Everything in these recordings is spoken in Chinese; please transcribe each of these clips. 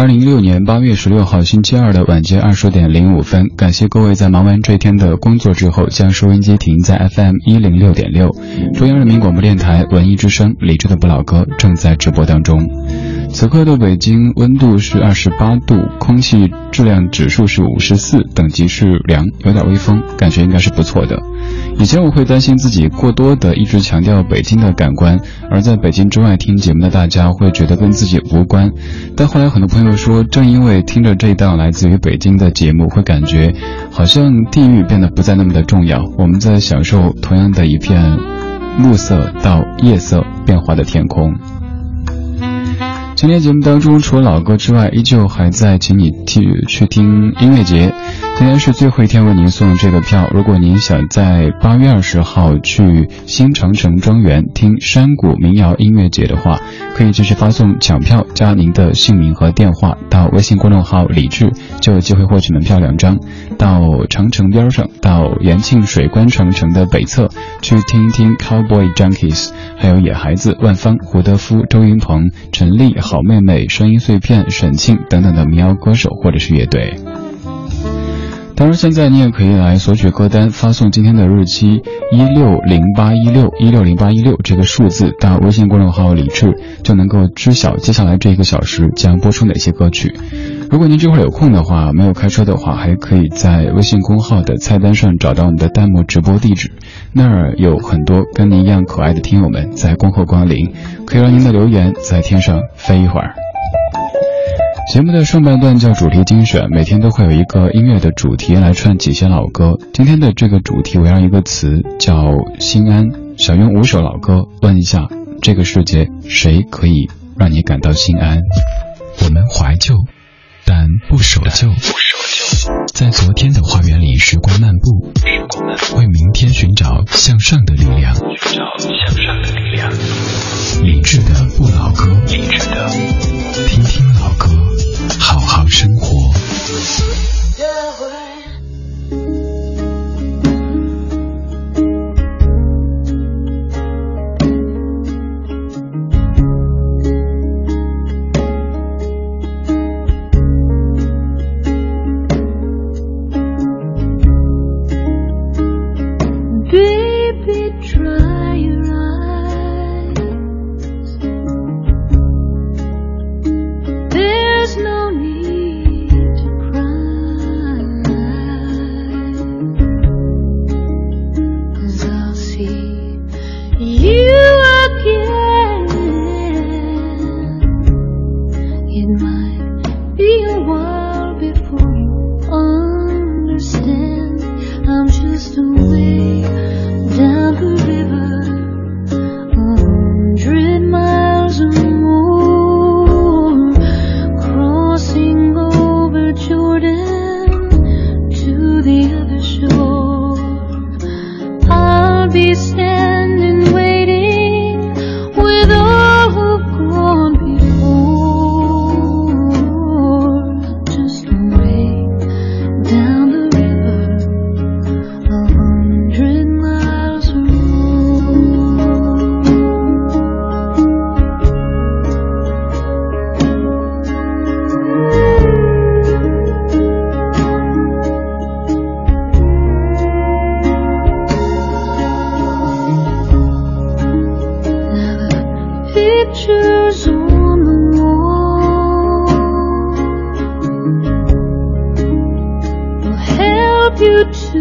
二零一六年八月十六号星期二的晚间二十点零五分，感谢各位在忙完这一天的工作之后，将收音机停在 FM 一零六点六，中央人民广播电台文艺之声，理智的不老歌正在直播当中。此刻的北京温度是二十八度，空气质量指数是五十四，等级是良，有点微风，感觉应该是不错的。以前我会担心自己过多的一直强调北京的感官，而在北京之外听节目的大家会觉得跟自己无关。但后来很多朋友说，正因为听着这档来自于北京的节目，会感觉好像地域变得不再那么的重要，我们在享受同样的一片暮色到夜色变化的天空。今天节目当中，除了老歌之外，依旧还在请你去去听音乐节。今天是最后一天为您送这个票。如果您想在八月二十号去新长城庄园听山谷民谣音乐节的话，可以继续发送抢票加您的姓名和电话到微信公众号“李志”，就有机会获取门票两张。到长城边上，到延庆水关长城的北侧去听一听 Cowboy Junkies，还有野孩子、万芳、胡德夫、周云鹏、陈丽、好妹妹、声音碎片、沈庆等等的民谣歌手或者是乐队。当然，现在你也可以来索取歌单，发送今天的日期一六零八一六一六零八一六这个数字到微信公众号“李智”，就能够知晓接下来这一个小时将播出哪些歌曲。如果您这会儿有空的话，没有开车的话，还可以在微信公号的菜单上找到我们的弹幕直播地址，那儿有很多跟您一样可爱的听友们在恭候光临，可以让您的留言在天上飞一会儿。节目的上半段叫主题精选，每天都会有一个音乐的主题来串几些老歌。今天的这个主题围绕一个词叫心安，想用五首老歌问一下这个世界谁可以让你感到心安？我们怀旧，但不守旧。在昨天的花园里时光漫步，为明天寻找向上的力量。寻找向上的力量。理智的不老歌，理智的生活。you too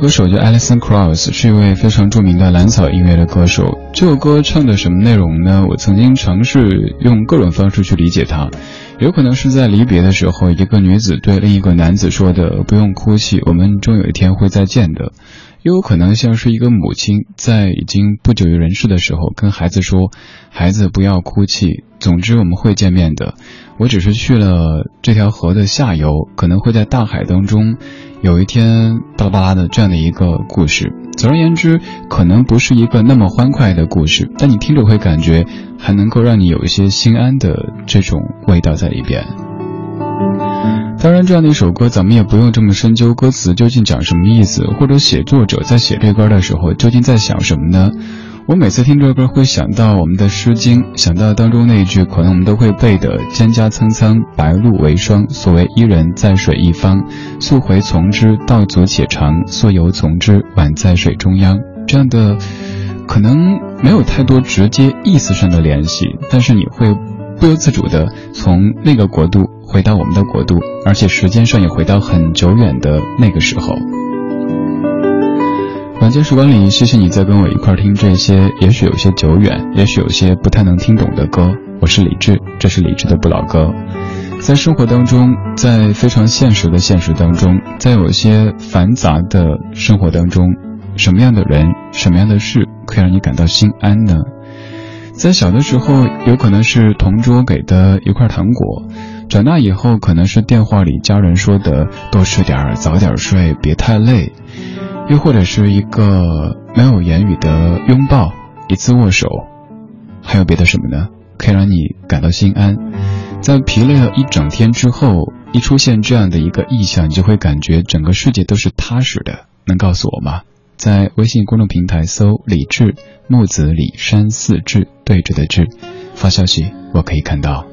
歌手叫 Alison Krauss，是一位非常著名的蓝草音乐的歌手。这首歌唱的什么内容呢？我曾经尝试用各种方式去理解它，有可能是在离别的时候，一个女子对另一个男子说的“不用哭泣，我们终有一天会再见的”，又有可能像是一个母亲在已经不久于人世的时候跟孩子说：“孩子不要哭泣，总之我们会见面的。我只是去了这条河的下游，可能会在大海当中。”有一天，巴拉巴拉的这样的一个故事，总而言之，可能不是一个那么欢快的故事，但你听着会感觉还能够让你有一些心安的这种味道在里边。当然，这样的一首歌，咱们也不用这么深究歌词究竟讲什么意思，或者写作者在写这歌的时候究竟在想什么呢？我每次听这歌，会想到我们的《诗经》，想到当中那一句，可能我们都会背的“蒹葭苍苍，白露为霜”。所谓“伊人，在水一方，溯洄从之，道阻且长；溯游从之，宛在水中央”。这样的，可能没有太多直接意思上的联系，但是你会不由自主的从那个国度回到我们的国度，而且时间上也回到很久远的那个时候。晚间时光里，谢谢你在跟我一块听这些，也许有些久远，也许有些不太能听懂的歌。我是李志，这是李志的不老歌。在生活当中，在非常现实的现实当中，在有些繁杂的生活当中，什么样的人，什么样的事，可以让你感到心安呢？在小的时候，有可能是同桌给的一块糖果；长大以后，可能是电话里家人说的“多吃点儿，早点睡，别太累”。又或者是一个没有言语的拥抱，一次握手，还有别的什么呢？可以让你感到心安。在疲累了一整天之后，一出现这样的一个意象，你就会感觉整个世界都是踏实的。能告诉我吗？在微信公众平台搜“李志木子李山四志对着的志”，发消息我可以看到。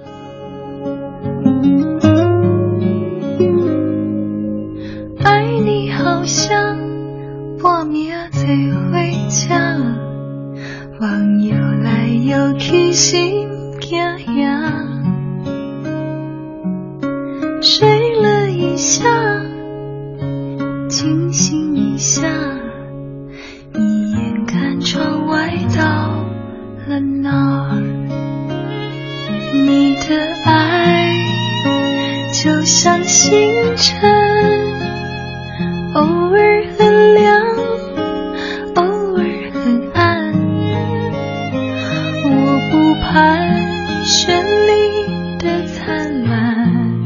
绚丽的灿烂，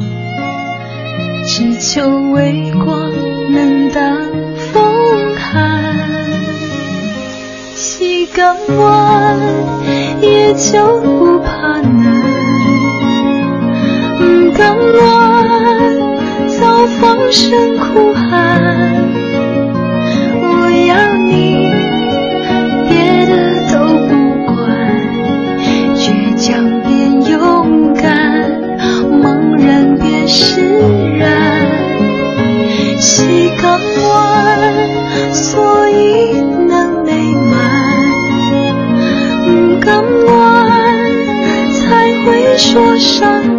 只求微光能挡风寒。西港湾也就不怕难，港湾早放生伤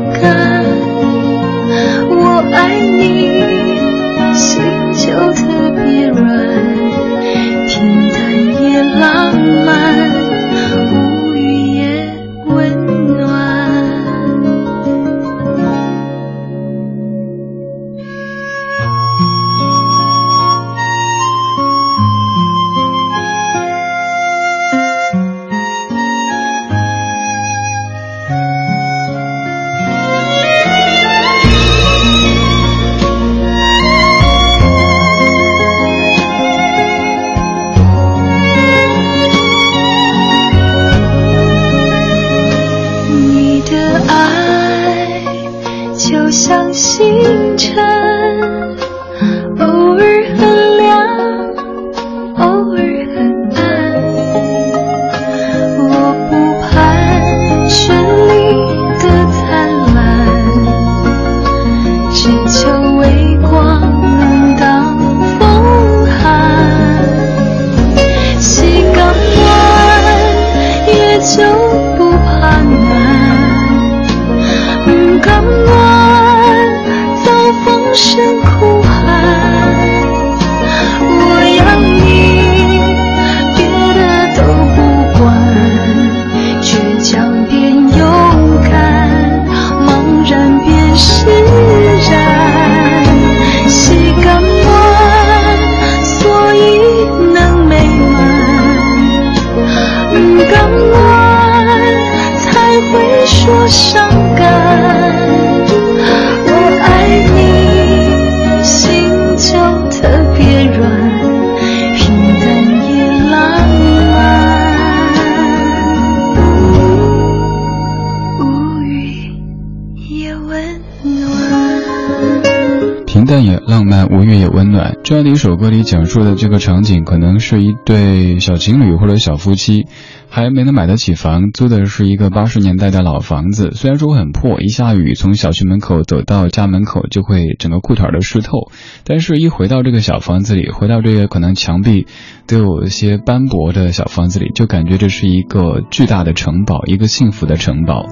越也温暖这样的一首歌里讲述的这个场景，可能是一对小情侣或者小夫妻。还没能买得起房，租的是一个八十年代的老房子。虽然说很破，一下雨从小区门口走到家门口就会整个裤腿儿都湿透，但是一回到这个小房子里，回到这个可能墙壁都有一些斑驳的小房子里，就感觉这是一个巨大的城堡，一个幸福的城堡。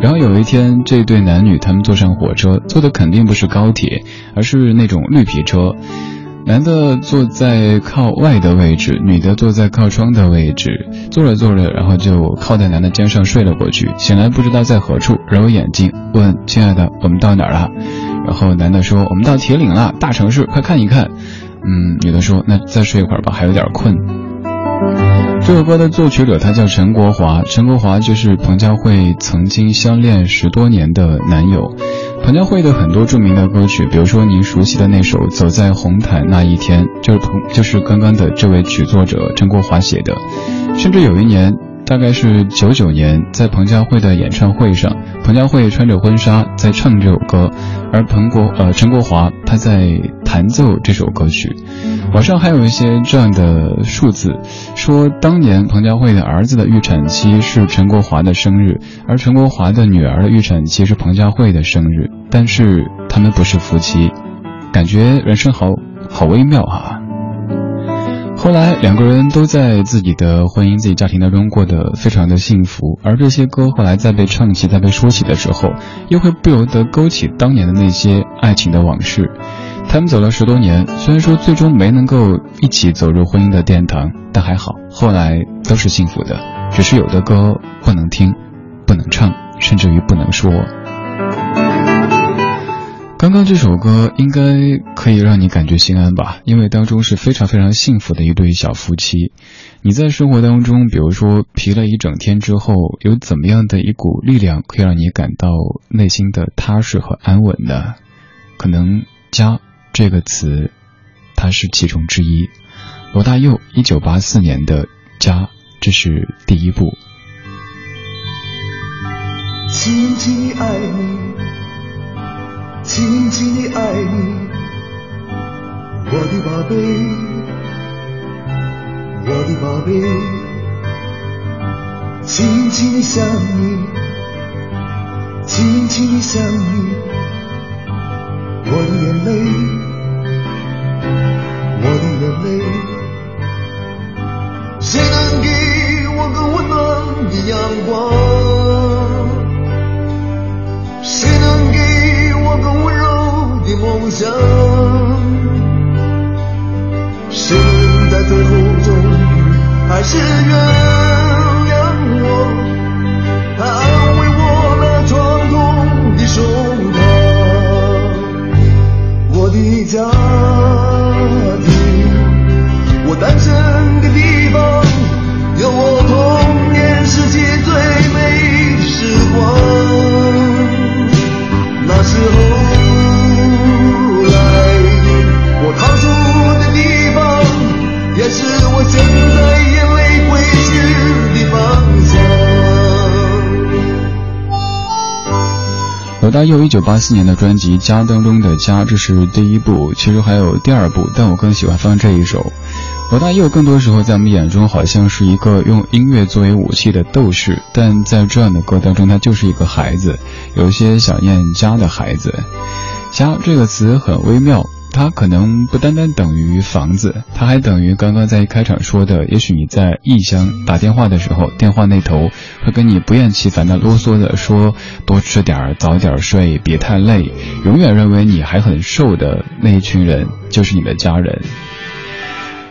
然后有一天，这对男女他们坐上火车，坐的肯定不是高铁，而是那种绿皮车。男的坐在靠外的位置，女的坐在靠窗的位置。坐着坐着，然后就靠在男的肩上睡了过去。醒来不知道在何处，揉眼睛问：“亲爱的，我们到哪儿了？”然后男的说：“我们到铁岭了，大城市，快看一看。”嗯，女的说：“那再睡一会儿吧，还有点困。”这首歌的作曲者他叫陈国华，陈国华就是彭佳慧曾经相恋十多年的男友。彭佳慧的很多著名的歌曲，比如说您熟悉的那首《走在红毯那一天》，就是彭，就是刚刚的这位曲作者陈国华写的。甚至有一年，大概是九九年，在彭佳慧的演唱会上，彭佳慧穿着婚纱在唱这首歌，而彭国呃陈国华他在弹奏这首歌曲。网上还有一些这样的数字，说当年彭佳慧的儿子的预产期是陈国华的生日，而陈国华的女儿的预产期是彭佳慧的生日，但是他们不是夫妻，感觉人生好好微妙哈。后来两个人都在自己的婚姻、自己家庭当中过得非常的幸福，而这些歌后来再被唱起、再被说起的时候，又会不由得勾起当年的那些爱情的往事。他们走了十多年，虽然说最终没能够一起走入婚姻的殿堂，但还好，后来都是幸福的。只是有的歌不能听，不能唱，甚至于不能说。刚刚这首歌应该可以让你感觉心安吧，因为当中是非常非常幸福的一对小夫妻。你在生活当中，比如说疲了一整天之后，有怎么样的一股力量可以让你感到内心的踏实和安稳呢？可能家。这个词，它是其中之一。罗大佑一九八四年的《家》，这是第一部。轻轻地爱你，轻轻地爱你，我的宝贝，我的宝贝，轻轻地想你，轻轻地想你，我的眼泪。我的眼泪，谁能给我个温暖的阳光？梦想？谁能在最后终于还是远大佑一九八四年的专辑《家》当中的《家》，这是第一部，其实还有第二部，但我更喜欢放这一首。罗大佑更多时候在我们眼中好像是一个用音乐作为武器的斗士，但在这样的歌当中，他就是一个孩子，有一些想念家的孩子。家这个词很微妙。它可能不单单等于房子，它还等于刚刚在一开场说的，也许你在异乡打电话的时候，电话那头会跟你不厌其烦的啰嗦的说多吃点儿，早点睡，别太累，永远认为你还很瘦的那一群人就是你的家人。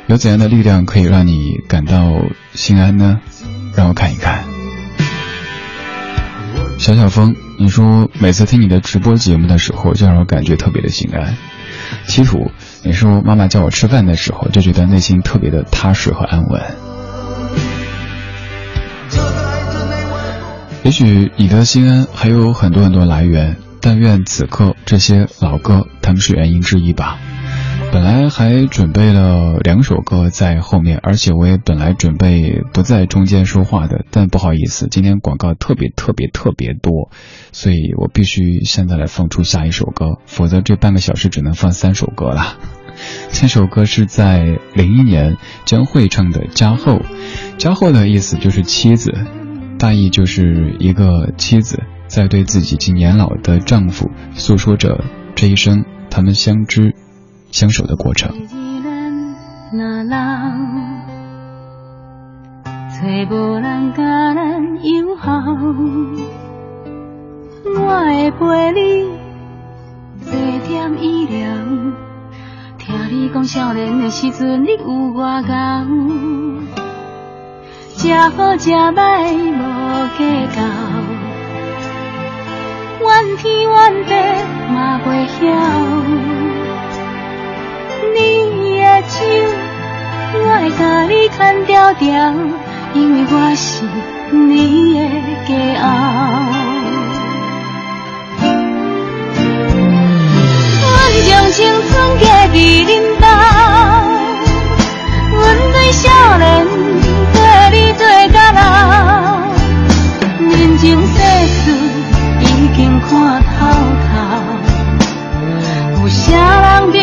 有怎样的力量可以让你感到心安呢？让我看一看。小小风，你说每次听你的直播节目的时候，就让我感觉特别的心安。七土，你说妈妈叫我吃饭的时候，就觉得内心特别的踏实和安稳。也许你的心安还有很多很多来源，但愿此刻这些老歌，他们是原因之一吧。本来还准备了两首歌在后面，而且我也本来准备不在中间说话的，但不好意思，今天广告特别特别特别多，所以我必须现在来放出下一首歌，否则这半个小时只能放三首歌了。这首歌是在零一年将会唱的《加厚》，加厚的意思就是妻子，大意就是一个妻子在对自己已经年老的丈夫诉说着这一生他们相知。相守的过程。我会陪你坐点医疗，听你讲少年的时阵你有外高，吃好吃歹无计较，怨天怨地嘛袂晓。我会甲你牵条条，因为我是你的骄傲。阮将青春嫁伫恁兜，阮对少年对你对到老，人情世事已经看透透，有啥人比